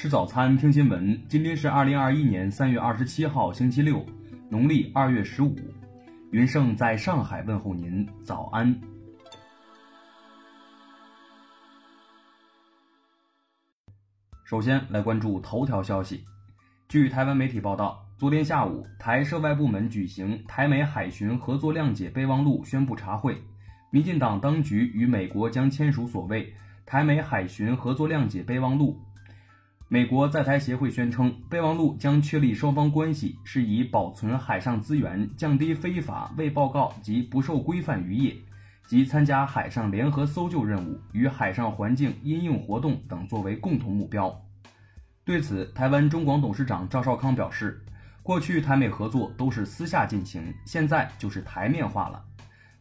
吃早餐，听新闻。今天是二零二一年三月二十七号，星期六，农历二月十五。云盛在上海问候您，早安。首先来关注头条消息。据台湾媒体报道，昨天下午，台涉外部门举行台美海巡合作谅解备忘录宣布茶会，民进党当局与美国将签署所谓台美海巡合作谅解备忘录。美国在台协会宣称，备忘录将确立双方关系是以保存海上资源、降低非法未报告及不受规范渔业，及参加海上联合搜救任务与海上环境因应活动等作为共同目标。对此，台湾中广董事长赵少康表示，过去台美合作都是私下进行，现在就是台面化了。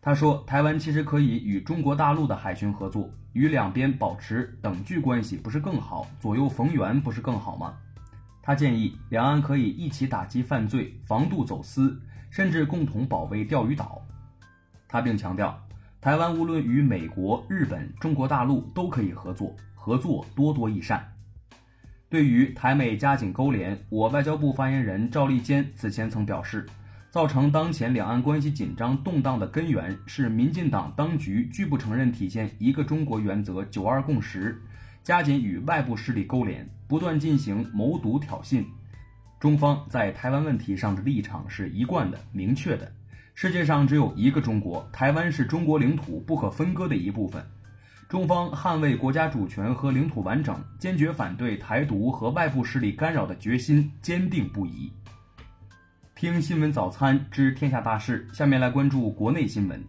他说：“台湾其实可以与中国大陆的海巡合作，与两边保持等距关系，不是更好？左右逢源不是更好吗？”他建议两岸可以一起打击犯罪、防渡走私，甚至共同保卫钓鱼岛。他并强调，台湾无论与美国、日本、中国大陆都可以合作，合作多多益善。对于台美加紧勾连，我外交部发言人赵立坚此前曾表示。造成当前两岸关系紧张动荡的根源是民进党当局拒不承认体现一个中国原则“九二共识”，加紧与外部势力勾连，不断进行谋独挑衅。中方在台湾问题上的立场是一贯的、明确的。世界上只有一个中国，台湾是中国领土不可分割的一部分。中方捍卫国家主权和领土完整，坚决反对台独和外部势力干扰的决心坚定不移。听新闻早餐知天下大事，下面来关注国内新闻。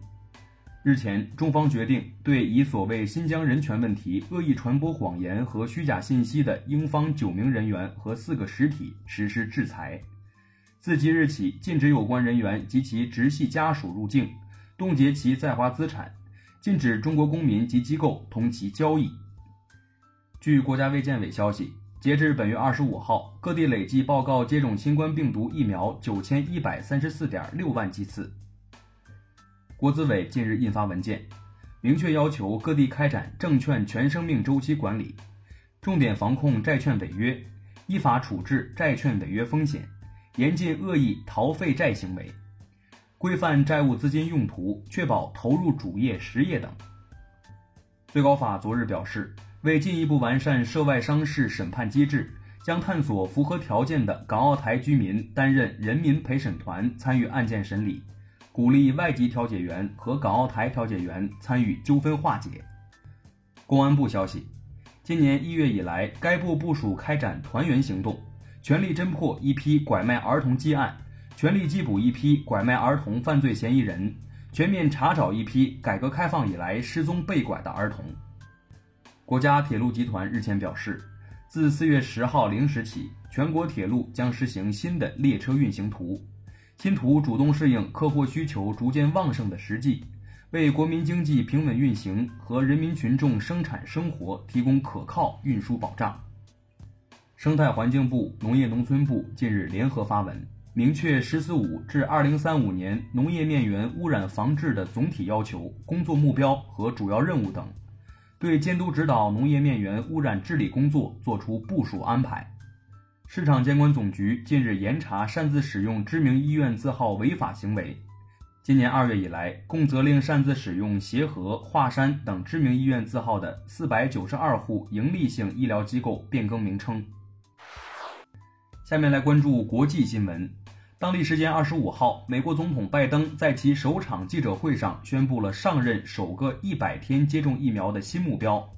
日前，中方决定对以所谓新疆人权问题恶意传播谎言和虚假信息的英方九名人员和四个实体实施制裁。自即日起，禁止有关人员及其直系家属入境，冻结其在华资产，禁止中国公民及机构同其交易。据国家卫健委消息。截至本月二十五号，各地累计报告接种新冠病毒疫苗九千一百三十四点六万剂次。国资委近日印发文件，明确要求各地开展证券全生命周期管理，重点防控债券违约，依法处置债券违约风险，严禁恶意逃废债行为，规范债务资金用途，确保投入主业实业等。最高法昨日表示。为进一步完善涉外商事审判机制，将探索符合条件的港澳台居民担任人民陪审团参与案件审理，鼓励外籍调解员和港澳台调解员参与纠纷化解。公安部消息，今年一月以来，该部部署开展团圆行动，全力侦破一批拐卖儿童积案，全力缉捕一批拐卖儿童犯罪嫌疑人，全面查找一批改革开放以来失踪被拐的儿童。国家铁路集团日前表示，自四月十号零时起，全国铁路将实行新的列车运行图。新图主动适应客货需求逐渐旺盛的实际，为国民经济平稳运行和人民群众生产生活提供可靠运输保障。生态环境部、农业农村部近日联合发文，明确“十四五”至二零三五年农业面源污染防治的总体要求、工作目标和主要任务等。对监督指导农业面源污染治理工作作出部署安排。市场监管总局近日严查擅自使用知名医院字号违法行为。今年二月以来，共责令擅自使用协和、华山等知名医院字号的四百九十二户营利性医疗机构变更名称。下面来关注国际新闻。当地时间二十五号，美国总统拜登在其首场记者会上宣布了上任首个一百天接种疫苗的新目标，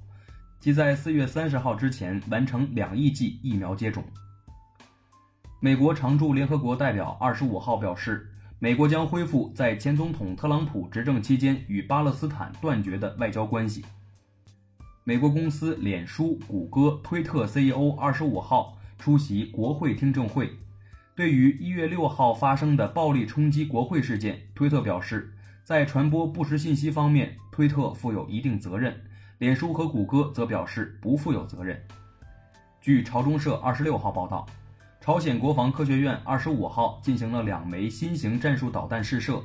即在四月三十号之前完成两亿剂疫苗接种。美国常驻联合国代表二十五号表示，美国将恢复在前总统特朗普执政期间与巴勒斯坦断绝的外交关系。美国公司脸书、谷歌、推特 CEO 二十五号出席国会听证会。对于一月六号发生的暴力冲击国会事件，推特表示，在传播不实信息方面，推特负有一定责任；脸书和谷歌则表示不负有责任。据朝中社二十六号报道，朝鲜国防科学院二十五号进行了两枚新型战术导弹试射，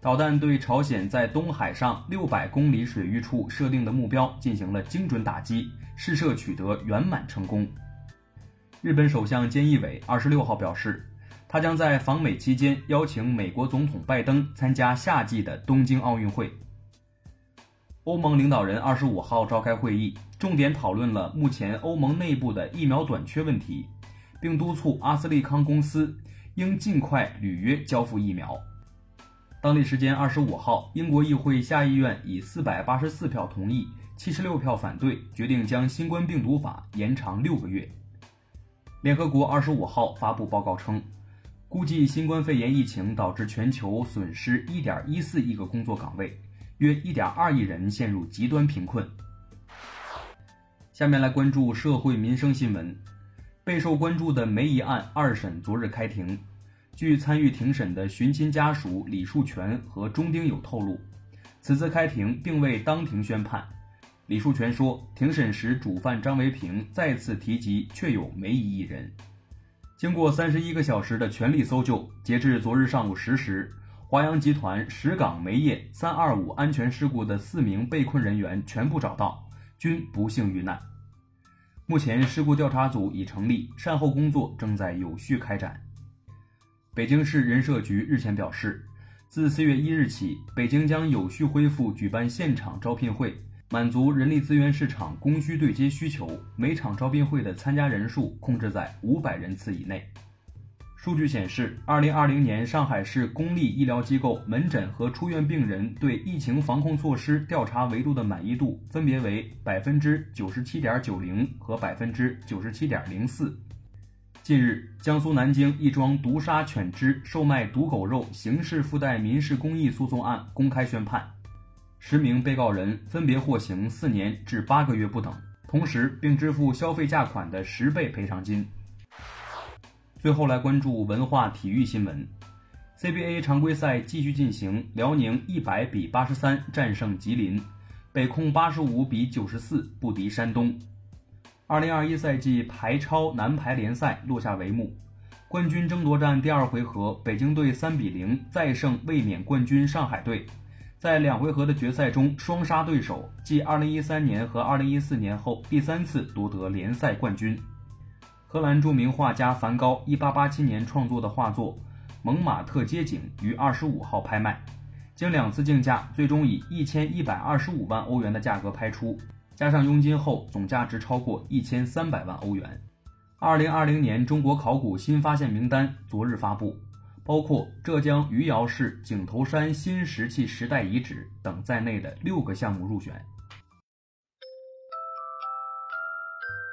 导弹对朝鲜在东海上六百公里水域处设定的目标进行了精准打击，试射取得圆满成功。日本首相菅义伟二十六号表示，他将在访美期间邀请美国总统拜登参加夏季的东京奥运会。欧盟领导人二十五号召开会议，重点讨论了目前欧盟内部的疫苗短缺问题，并督促阿斯利康公司应尽快履约交付疫苗。当地时间二十五号，英国议会下议院以四百八十四票同意、七十六票反对，决定将新冠病毒法延长六个月。联合国二十五号发布报告称，估计新冠肺炎疫情导致全球损失一点一四亿个工作岗位，约一点二亿人陷入极端贫困。下面来关注社会民生新闻，备受关注的梅姨案二审昨日开庭。据参与庭审的寻亲家属李树全和钟丁友透露，此次开庭并未当庭宣判。李树全说，庭审时主犯张维平再次提及确有梅姨一人。经过三十一个小时的全力搜救，截至昨日上午十时，华阳集团石岗煤业三二五安全事故的四名被困人员全部找到，均不幸遇难。目前，事故调查组已成立，善后工作正在有序开展。北京市人社局日前表示，自四月一日起，北京将有序恢复举办现场招聘会，满足人力资源市场供需对接需求。每场招聘会的参加人数控制在五百人次以内。数据显示，二零二零年上海市公立医疗机构门诊和出院病人对疫情防控措施调查维度的满意度分别为百分之九十七点九零和百分之九十七点零四。近日，江苏南京一桩毒杀犬只、售卖毒狗肉刑事附带民事公益诉讼案公开宣判，十名被告人分别获刑四年至八个月不等，同时并支付消费价款的十倍赔偿金。最后来关注文化体育新闻，CBA 常规赛继续进行，辽宁一百比八十三战胜吉林，北控八十五比九十四不敌山东。二零二一赛季排超男排联赛落下帷幕，冠军争夺战第二回合，北京队三比零再胜卫冕冠军上海队，在两回合的决赛中双杀对手，继二零一三年和二零一四年后第三次夺得联赛冠军。荷兰著名画家梵高一八八七年创作的画作《蒙马特街景》于二十五号拍卖，经两次竞价，最终以一千一百二十五万欧元的价格拍出。加上佣金后，总价值超过一千三百万欧元。二零二零年中国考古新发现名单昨日发布，包括浙江余姚市井头山新石器时代遗址等在内的六个项目入选。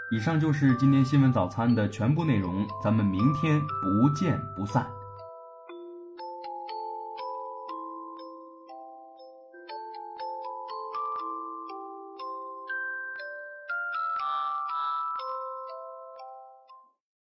以上就是今天新闻早餐的全部内容，咱们明天不见不散。